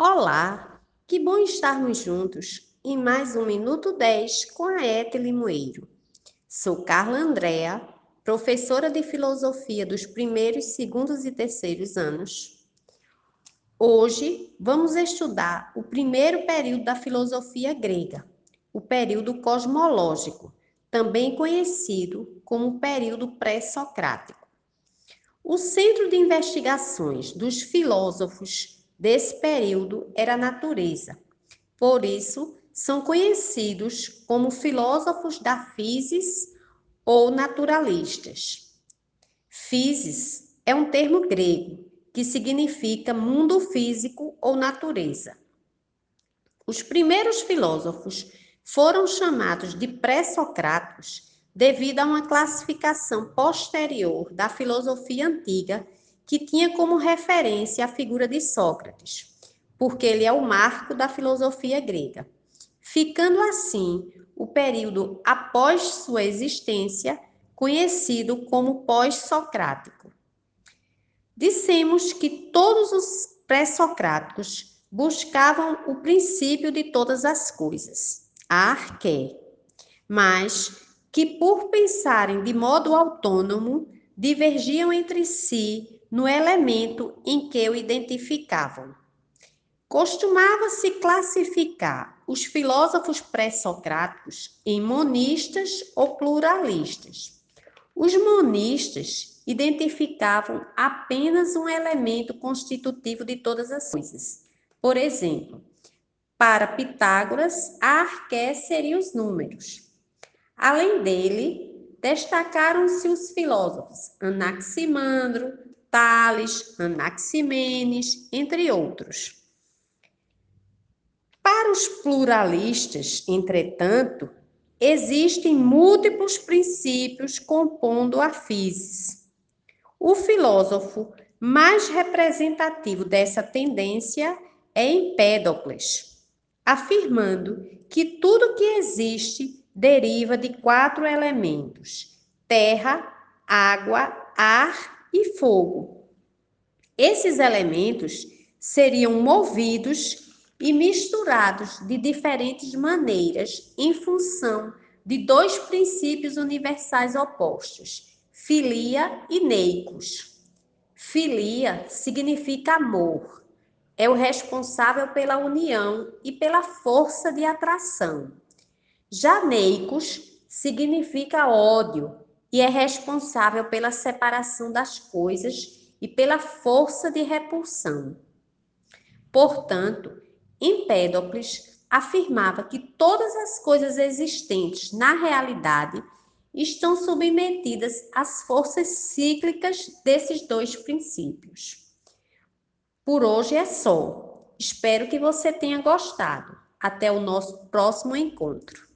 Olá, que bom estarmos juntos em mais um Minuto 10 com a Ete Limoeiro. Sou Carla Andrea, professora de filosofia dos primeiros, segundos e terceiros anos. Hoje vamos estudar o primeiro período da filosofia grega, o período cosmológico, também conhecido como período pré-socrático. O centro de investigações dos filósofos desse período era a natureza. Por isso, são conhecidos como filósofos da physis ou naturalistas. Physis é um termo grego que significa mundo físico ou natureza. Os primeiros filósofos foram chamados de pré-socráticos devido a uma classificação posterior da filosofia antiga que tinha como referência a figura de Sócrates, porque ele é o marco da filosofia grega. Ficando assim o período após sua existência, conhecido como pós-socrático. Dissemos que todos os pré-socráticos buscavam o princípio de todas as coisas, a arqué, mas que por pensarem de modo autônomo, divergiam entre si no elemento em que o identificavam. Costumava-se classificar os filósofos pré-socráticos em monistas ou pluralistas. Os monistas identificavam apenas um elemento constitutivo de todas as coisas. Por exemplo, para Pitágoras, a arqué seria os números. Além dele, destacaram-se os filósofos Anaximandro, Tales, Anaximenes, entre outros. Para os pluralistas, entretanto, existem múltiplos princípios compondo a physis. O filósofo mais representativo dessa tendência é Empédocles, afirmando que tudo que existe deriva de quatro elementos: terra, água, ar e fogo. Esses elementos seriam movidos e misturados de diferentes maneiras em função de dois princípios universais opostos, filia e neicos. Filia significa amor, é o responsável pela união e pela força de atração. Já neicos significa ódio, e é responsável pela separação das coisas e pela força de repulsão. Portanto, Empédocles afirmava que todas as coisas existentes na realidade estão submetidas às forças cíclicas desses dois princípios. Por hoje é só. Espero que você tenha gostado. Até o nosso próximo encontro.